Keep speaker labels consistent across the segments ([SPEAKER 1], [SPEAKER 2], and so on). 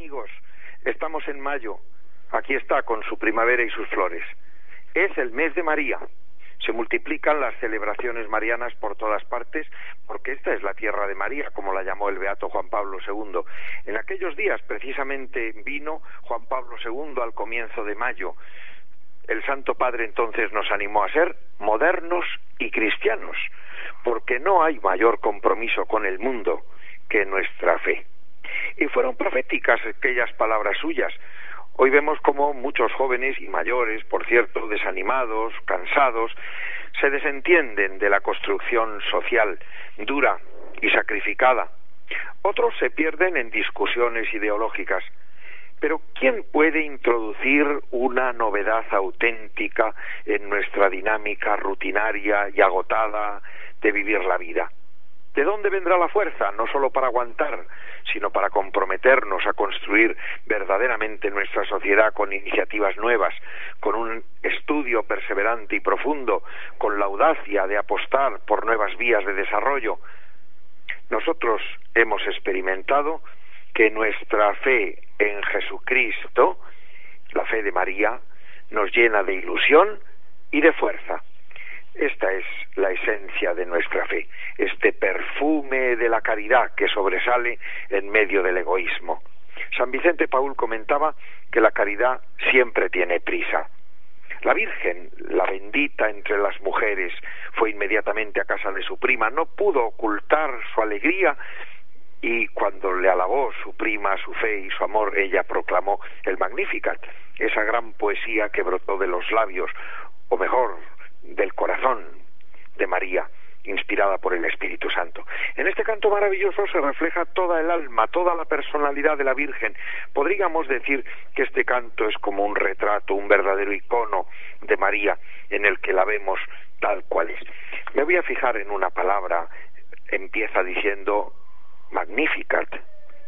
[SPEAKER 1] Amigos, estamos en mayo. Aquí está con su primavera y sus flores. Es el mes de María. Se multiplican las celebraciones marianas por todas partes porque esta es la tierra de María, como la llamó el beato Juan Pablo II. En aquellos días precisamente vino Juan Pablo II al comienzo de mayo. El Santo Padre entonces nos animó a ser modernos y cristianos, porque no hay mayor compromiso con el mundo que nuestra fe. Y fueron proféticas aquellas palabras suyas. Hoy vemos como muchos jóvenes y mayores, por cierto, desanimados, cansados, se desentienden de la construcción social dura y sacrificada. Otros se pierden en discusiones ideológicas. Pero ¿quién puede introducir una novedad auténtica en nuestra dinámica rutinaria y agotada de vivir la vida? ¿De dónde vendrá la fuerza? No solo para aguantar, sino para comprometernos a construir verdaderamente nuestra sociedad con iniciativas nuevas, con un estudio perseverante y profundo, con la audacia de apostar por nuevas vías de desarrollo. Nosotros hemos experimentado que nuestra fe en Jesucristo, la fe de María, nos llena de ilusión y de fuerza. Esta es la esencia de nuestra fe, este perfume de la caridad que sobresale en medio del egoísmo. San Vicente Paul comentaba que la caridad siempre tiene prisa. La Virgen, la bendita entre las mujeres, fue inmediatamente a casa de su prima, no pudo ocultar su alegría y cuando le alabó su prima, su fe y su amor, ella proclamó el Magnificat, esa gran poesía que brotó de los labios, o mejor, del corazón de María, inspirada por el Espíritu Santo. En este canto maravilloso se refleja toda el alma, toda la personalidad de la Virgen. Podríamos decir que este canto es como un retrato, un verdadero icono de María en el que la vemos tal cual es. Me voy a fijar en una palabra, empieza diciendo Magnificat.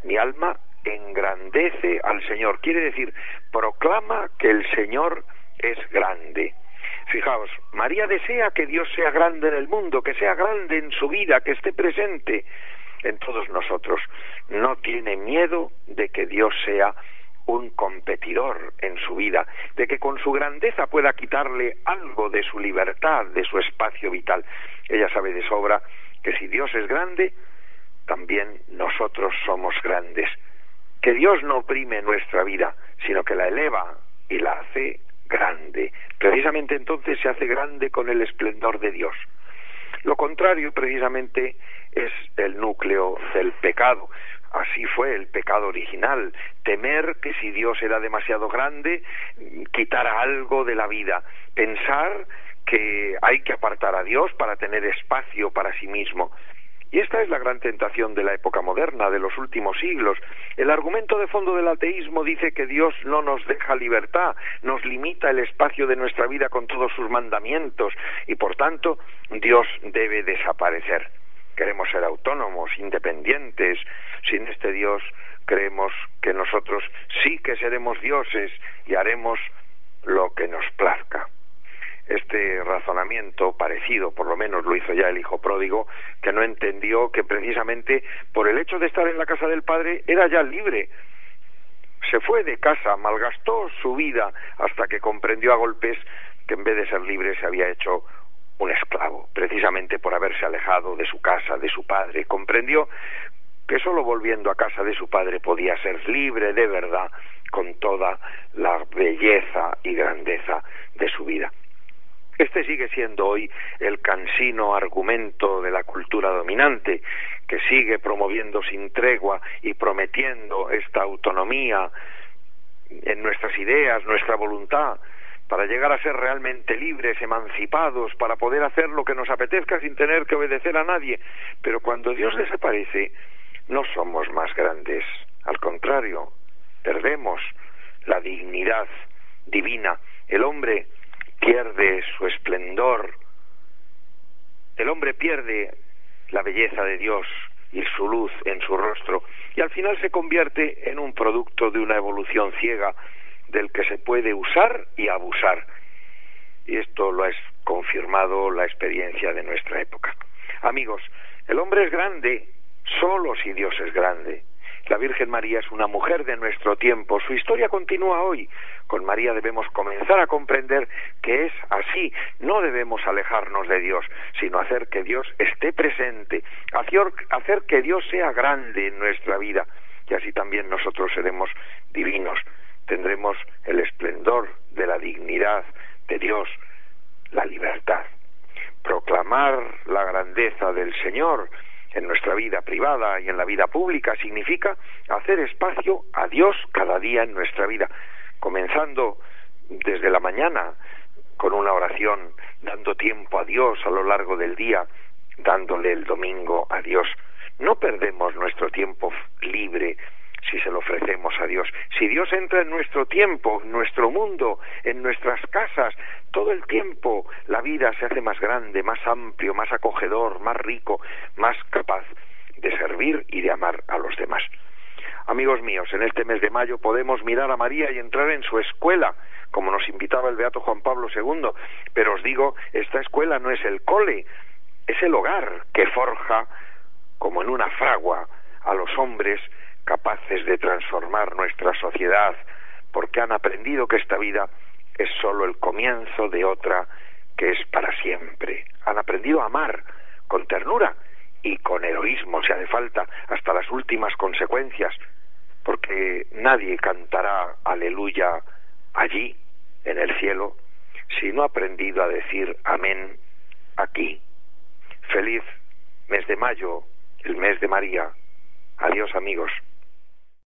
[SPEAKER 1] Mi alma engrandece al Señor. Quiere decir, proclama que el Señor es grande. Fijaos, María desea que Dios sea grande en el mundo, que sea grande en su vida, que esté presente en todos nosotros. No tiene miedo de que Dios sea un competidor en su vida, de que con su grandeza pueda quitarle algo de su libertad, de su espacio vital. Ella sabe de sobra que si Dios es grande, también nosotros somos grandes. Que Dios no oprime nuestra vida, sino que la eleva y la hace grande. Precisamente entonces se hace grande con el esplendor de Dios. Lo contrario, precisamente, es el núcleo del pecado. Así fue el pecado original, temer que si Dios era demasiado grande, quitara algo de la vida, pensar que hay que apartar a Dios para tener espacio para sí mismo. Y esta es la gran tentación de la época moderna, de los últimos siglos. El argumento de fondo del ateísmo dice que Dios no nos deja libertad, nos limita el espacio de nuestra vida con todos sus mandamientos y por tanto Dios debe desaparecer. Queremos ser autónomos, independientes. Sin este Dios creemos que nosotros sí que seremos dioses y haremos lo que nos plazca parecido, por lo menos lo hizo ya el hijo pródigo, que no entendió que precisamente por el hecho de estar en la casa del padre era ya libre. Se fue de casa, malgastó su vida hasta que comprendió a golpes que en vez de ser libre se había hecho un esclavo, precisamente por haberse alejado de su casa, de su padre. Comprendió que sólo volviendo a casa de su padre podía ser libre de verdad con toda la belleza y grandeza de su vida. Este sigue siendo hoy el cansino argumento de la cultura dominante, que sigue promoviendo sin tregua y prometiendo esta autonomía en nuestras ideas, nuestra voluntad, para llegar a ser realmente libres, emancipados, para poder hacer lo que nos apetezca sin tener que obedecer a nadie. Pero cuando Dios desaparece, no somos más grandes, Al contrario, perdemos la dignidad divina. El hombre pierde su esplendor. El hombre pierde la belleza de Dios y su luz en su rostro y al final se convierte en un producto de una evolución ciega del que se puede usar y abusar. Y esto lo ha confirmado la experiencia de nuestra época. Amigos, el hombre es grande solo si Dios es grande. La Virgen María es una mujer de nuestro tiempo. Su historia continúa hoy. Con María debemos comenzar a comprender que es así. No debemos alejarnos de Dios, sino hacer que Dios esté presente, hacer que Dios sea grande en nuestra vida. Y así también nosotros seremos divinos. Tendremos el esplendor de la dignidad de Dios, la libertad. Proclamar la grandeza del Señor en nuestra vida privada y en la vida pública significa hacer espacio a Dios cada día en nuestra vida, comenzando desde la mañana con una oración, dando tiempo a Dios a lo largo del día, dándole el domingo a Dios. No perdemos nuestro tiempo libre si se lo ofrecemos a Dios. Si Dios entra en nuestro tiempo, en nuestro mundo, en nuestras casas, todo el tiempo la vida se hace más grande, más amplio, más acogedor, más rico, más capaz de servir y de amar a los demás. Amigos míos, en este mes de mayo podemos mirar a María y entrar en su escuela, como nos invitaba el Beato Juan Pablo II, pero os digo, esta escuela no es el cole, es el hogar que forja, como en una fragua, a los hombres capaces de transformar nuestra sociedad, porque han aprendido que esta vida es sólo el comienzo de otra que es para siempre. Han aprendido a amar con ternura y con heroísmo, si hace falta, hasta las últimas consecuencias, porque nadie cantará aleluya allí, en el cielo, si no ha aprendido a decir amén aquí. Feliz mes de mayo, el mes de María. Adiós amigos.